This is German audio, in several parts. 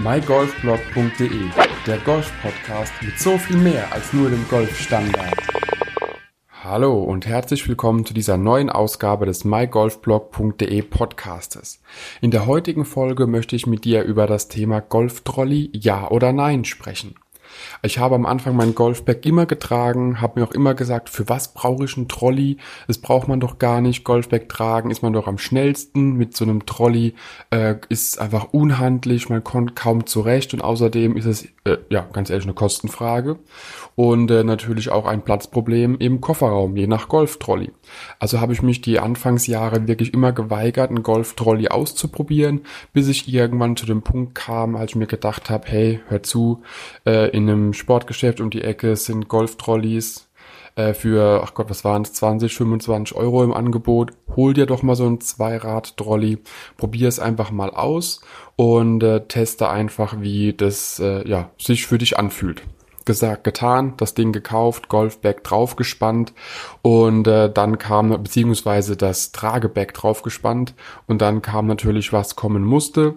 mygolfblog.de, der Golf-Podcast mit so viel mehr als nur dem Golfstandard. Hallo und herzlich willkommen zu dieser neuen Ausgabe des mygolfblog.de Podcastes. In der heutigen Folge möchte ich mit dir über das Thema Golftrolley Ja oder Nein sprechen. Ich habe am Anfang mein Golfbag immer getragen, habe mir auch immer gesagt, für was brauche ich einen Trolley? Das braucht man doch gar nicht. Golfbag tragen ist man doch am schnellsten. Mit so einem Trolley äh, ist einfach unhandlich, man kommt kaum zurecht und außerdem ist es, äh, ja, ganz ehrlich, eine Kostenfrage und äh, natürlich auch ein Platzproblem im Kofferraum, je nach Golftrolley. Also habe ich mich die Anfangsjahre wirklich immer geweigert, einen Golftrolley auszuprobieren, bis ich irgendwann zu dem Punkt kam, als ich mir gedacht habe, hey, hör zu, äh, in einem Sportgeschäft um die Ecke sind Golftrolleys äh, für, ach Gott, was waren es, 20, 25 Euro im Angebot. Hol dir doch mal so ein Zweirad-Trolley, probier es einfach mal aus und äh, teste einfach, wie das äh, ja, sich für dich anfühlt gesagt, getan, das Ding gekauft, Golfbag draufgespannt und äh, dann kam, beziehungsweise das Tragebag draufgespannt und dann kam natürlich, was kommen musste.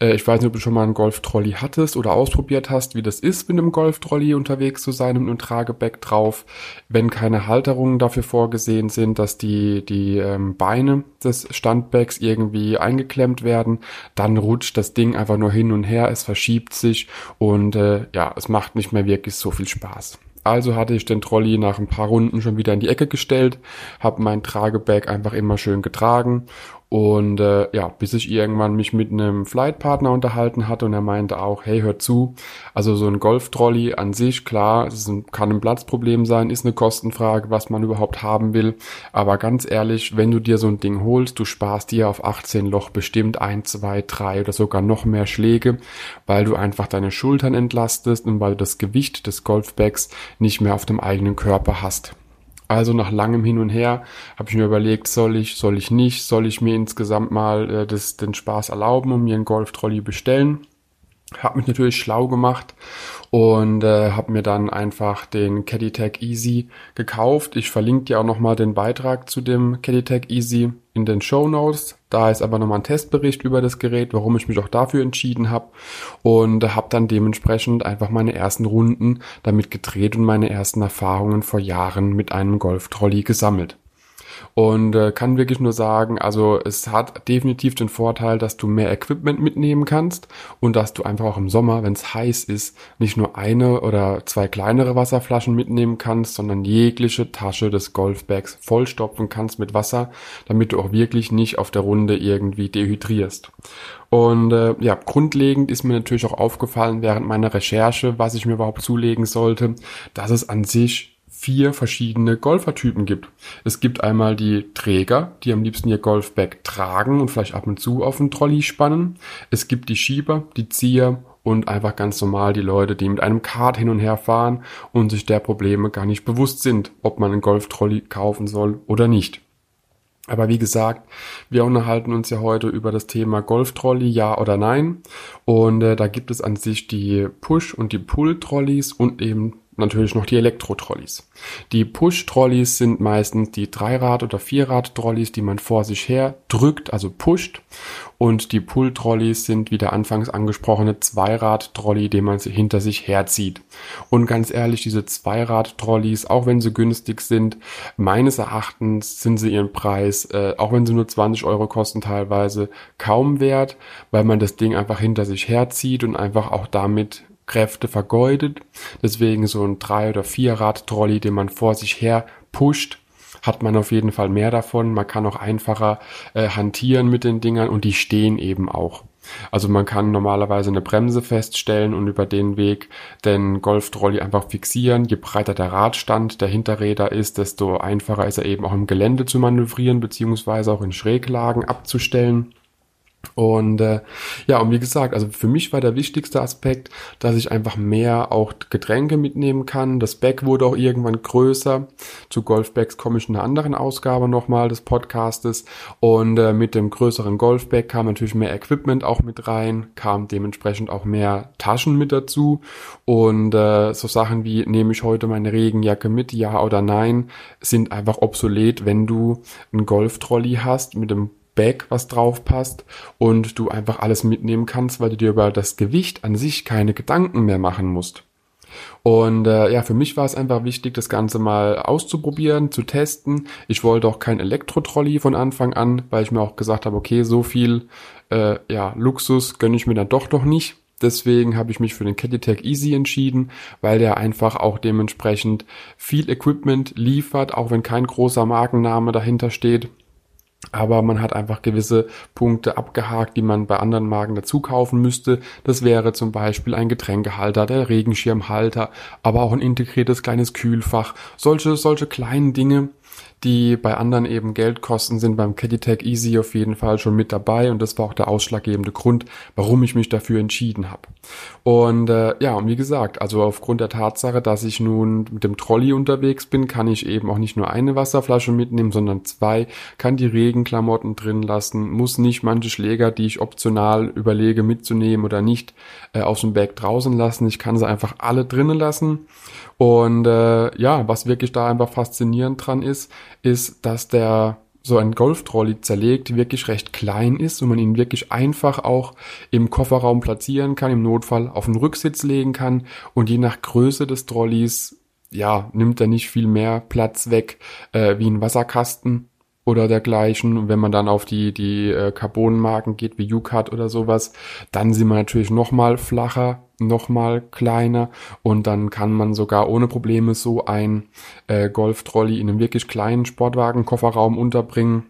Äh, ich weiß nicht, ob du schon mal einen Golf-Trolley hattest oder ausprobiert hast, wie das ist, mit einem Golf-Trolley unterwegs zu sein mit einem Trageback drauf. Wenn keine Halterungen dafür vorgesehen sind, dass die, die ähm, Beine des Standbags irgendwie eingeklemmt werden, dann rutscht das Ding einfach nur hin und her, es verschiebt sich und äh, ja, es macht nicht mehr wirklich so viel Spaß. Also hatte ich den Trolley nach ein paar Runden schon wieder in die Ecke gestellt, habe mein Tragebag einfach immer schön getragen und äh, ja, bis ich irgendwann mich mit einem Flightpartner unterhalten hatte und er meinte auch, hey, hör zu, also so ein Golftrolley an sich, klar, es ein, kann ein Platzproblem sein, ist eine Kostenfrage, was man überhaupt haben will. Aber ganz ehrlich, wenn du dir so ein Ding holst, du sparst dir auf 18 Loch bestimmt ein, zwei, drei oder sogar noch mehr Schläge, weil du einfach deine Schultern entlastest und weil du das Gewicht des Golfbags nicht mehr auf dem eigenen Körper hast. Also nach langem Hin und Her habe ich mir überlegt, soll ich, soll ich nicht, soll ich mir insgesamt mal äh, das, den Spaß erlauben und mir einen Golftrolley bestellen. Habe mich natürlich schlau gemacht und äh, habe mir dann einfach den Caddytech Easy gekauft. Ich verlinke dir auch nochmal den Beitrag zu dem Caddytech Easy in den Show Notes. Da ist aber nochmal ein Testbericht über das Gerät, warum ich mich auch dafür entschieden habe und habe dann dementsprechend einfach meine ersten Runden damit gedreht und meine ersten Erfahrungen vor Jahren mit einem Golf-Trolley gesammelt und äh, kann wirklich nur sagen, also es hat definitiv den Vorteil, dass du mehr Equipment mitnehmen kannst und dass du einfach auch im Sommer, wenn es heiß ist, nicht nur eine oder zwei kleinere Wasserflaschen mitnehmen kannst, sondern jegliche Tasche des Golfbags vollstopfen kannst mit Wasser, damit du auch wirklich nicht auf der Runde irgendwie dehydrierst. Und äh, ja, grundlegend ist mir natürlich auch aufgefallen während meiner Recherche, was ich mir überhaupt zulegen sollte, dass es an sich vier verschiedene Golfertypen gibt. Es gibt einmal die Träger, die am liebsten ihr Golfbag tragen und vielleicht ab und zu auf den Trolley spannen. Es gibt die Schieber, die Zieher und einfach ganz normal die Leute, die mit einem Kart hin und her fahren und sich der Probleme gar nicht bewusst sind, ob man einen Golftrolley kaufen soll oder nicht. Aber wie gesagt, wir unterhalten uns ja heute über das Thema Golftrolley, ja oder nein. Und äh, da gibt es an sich die Push- und die Pull-Trolleys und eben natürlich noch die Elektro-Trolleys. Die Push-Trolleys sind meistens die Dreirad- oder Vierrad-Trolleys, die man vor sich her drückt, also pusht. Und die Pull-Trolleys sind, wie der anfangs angesprochene, Zweirad-Trolley, den man hinter sich herzieht. Und ganz ehrlich, diese Zweirad-Trolleys, auch wenn sie günstig sind, meines Erachtens sind sie ihren Preis, äh, auch wenn sie nur 20 Euro kosten teilweise, kaum wert, weil man das Ding einfach hinter sich herzieht und einfach auch damit Kräfte vergeudet. Deswegen so ein Drei- oder Vierrad-Trolley, den man vor sich her pusht, hat man auf jeden Fall mehr davon. Man kann auch einfacher äh, hantieren mit den Dingern und die stehen eben auch. Also man kann normalerweise eine Bremse feststellen und über den Weg den Golftrolley einfach fixieren. Je breiter der Radstand der Hinterräder ist, desto einfacher ist er eben auch im Gelände zu manövrieren beziehungsweise auch in Schräglagen abzustellen. Und äh, ja, und wie gesagt, also für mich war der wichtigste Aspekt, dass ich einfach mehr auch Getränke mitnehmen kann. Das Bag wurde auch irgendwann größer. Zu Golfbags komme ich in einer anderen Ausgabe nochmal des Podcastes. Und äh, mit dem größeren Golfbag kam natürlich mehr Equipment auch mit rein, kam dementsprechend auch mehr Taschen mit dazu. Und äh, so Sachen wie, nehme ich heute meine Regenjacke mit, ja oder nein, sind einfach obsolet, wenn du einen Golftrolley hast mit dem Bag, was drauf passt und du einfach alles mitnehmen kannst, weil du dir über das Gewicht an sich keine Gedanken mehr machen musst. Und äh, ja, für mich war es einfach wichtig, das Ganze mal auszuprobieren, zu testen. Ich wollte auch kein Elektro-Trolley von Anfang an, weil ich mir auch gesagt habe, okay, so viel äh, ja, Luxus gönne ich mir dann doch noch nicht. Deswegen habe ich mich für den Caddytech Easy entschieden, weil der einfach auch dementsprechend viel Equipment liefert, auch wenn kein großer Markenname dahinter steht. Aber man hat einfach gewisse Punkte abgehakt, die man bei anderen Marken dazu kaufen müsste. Das wäre zum Beispiel ein Getränkehalter, der Regenschirmhalter, aber auch ein integriertes kleines Kühlfach. Solche, solche kleinen Dinge, die bei anderen eben Geld kosten, sind beim Caddytech Easy auf jeden Fall schon mit dabei und das war auch der ausschlaggebende Grund, warum ich mich dafür entschieden habe. Und äh, ja, und wie gesagt, also aufgrund der Tatsache, dass ich nun mit dem Trolley unterwegs bin, kann ich eben auch nicht nur eine Wasserflasche mitnehmen, sondern zwei, kann die Regenklamotten drin lassen, muss nicht manche Schläger, die ich optional überlege mitzunehmen oder nicht, äh, aus dem Bag draußen lassen. Ich kann sie einfach alle drinnen lassen. Und äh, ja, was wirklich da einfach faszinierend dran ist, ist, dass der so ein Golftrolley zerlegt wirklich recht klein ist und man ihn wirklich einfach auch im Kofferraum platzieren kann, im Notfall auf den Rücksitz legen kann. Und je nach Größe des Trolleys ja, nimmt er nicht viel mehr Platz weg äh, wie ein Wasserkasten oder dergleichen. Und wenn man dann auf die, die äh, Carbonmarken geht, wie UCAT oder sowas, dann sind wir natürlich nochmal flacher, nochmal kleiner und dann kann man sogar ohne Probleme so ein äh, Golf-Trolley in einem wirklich kleinen Sportwagen-Kofferraum unterbringen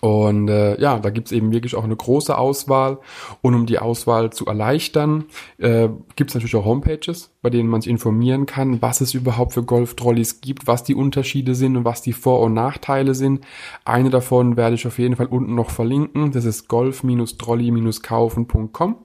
und äh, ja, da gibt's eben wirklich auch eine große Auswahl. Und um die Auswahl zu erleichtern, äh, gibt's natürlich auch Homepages, bei denen man sich informieren kann, was es überhaupt für Golf-Trolleys gibt, was die Unterschiede sind und was die Vor- und Nachteile sind. Eine davon werde ich auf jeden Fall unten noch verlinken. Das ist golf-trolley-kaufen.com.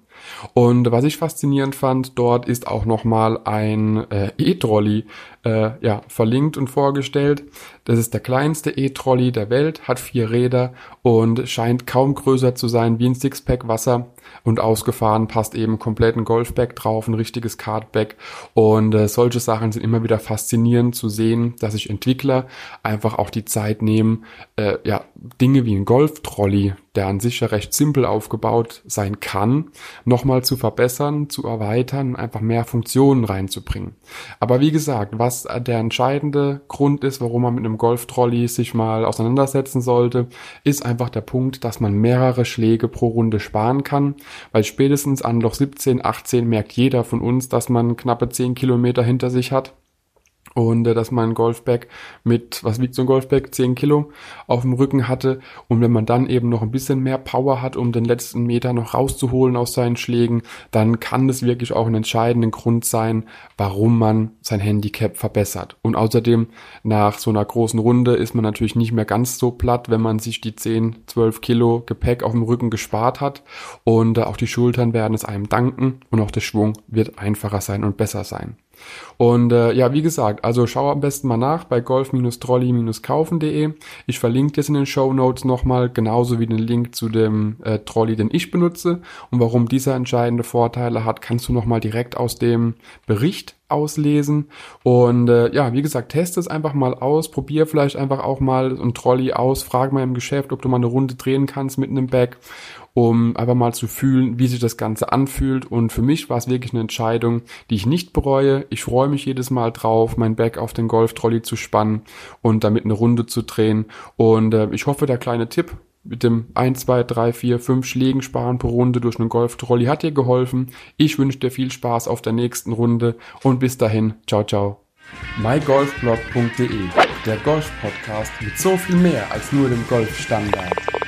Und was ich faszinierend fand, dort ist auch nochmal ein äh, E-Trolley äh, ja, verlinkt und vorgestellt. Das ist der kleinste E-Trolley der Welt, hat vier Räder und scheint kaum größer zu sein wie ein Sixpack Wasser. Und ausgefahren passt eben komplett ein Golfbag drauf, ein richtiges Cardbag. Und äh, solche Sachen sind immer wieder faszinierend zu sehen, dass sich Entwickler einfach auch die Zeit nehmen, äh, ja, Dinge wie ein Golftrolley, der an sich ja recht simpel aufgebaut sein kann, nochmal zu verbessern, zu erweitern, einfach mehr Funktionen reinzubringen. Aber wie gesagt, was der entscheidende Grund ist, warum man mit einem Golftrolley sich mal auseinandersetzen sollte, ist einfach der Punkt, dass man mehrere Schläge pro Runde sparen kann, weil spätestens an Loch 17, 18 merkt jeder von uns, dass man knappe 10 Kilometer hinter sich hat und äh, dass man ein Golfbag mit, was wiegt so ein Golfbag, 10 Kilo auf dem Rücken hatte und wenn man dann eben noch ein bisschen mehr Power hat, um den letzten Meter noch rauszuholen aus seinen Schlägen, dann kann das wirklich auch ein entscheidender Grund sein, warum man sein Handicap verbessert. Und außerdem nach so einer großen Runde ist man natürlich nicht mehr ganz so platt, wenn man sich die 10, 12 Kilo Gepäck auf dem Rücken gespart hat und äh, auch die Schultern werden es einem danken und auch der Schwung wird einfacher sein und besser sein. Und äh, ja, wie gesagt, also schau am besten mal nach bei golf-trolley-kaufen.de. Ich verlinke das in den Show Notes nochmal, genauso wie den Link zu dem äh, Trolley, den ich benutze. Und warum dieser entscheidende Vorteile hat, kannst du nochmal direkt aus dem Bericht auslesen. Und äh, ja, wie gesagt, teste es einfach mal aus, probier vielleicht einfach auch mal ein Trolley aus, frag mal im Geschäft, ob du mal eine Runde drehen kannst mit einem Bag um einfach mal zu fühlen, wie sich das Ganze anfühlt. Und für mich war es wirklich eine Entscheidung, die ich nicht bereue. Ich freue mich jedes Mal drauf, mein Back auf den Golftrolley zu spannen und damit eine Runde zu drehen. Und äh, ich hoffe, der kleine Tipp mit dem 1, 2, 3, 4, 5 Schlägen sparen pro Runde durch einen Golftrolley hat dir geholfen. Ich wünsche dir viel Spaß auf der nächsten Runde und bis dahin, ciao, ciao. mygolfblog.de, der Golf-Podcast mit so viel mehr als nur dem Golfstandard.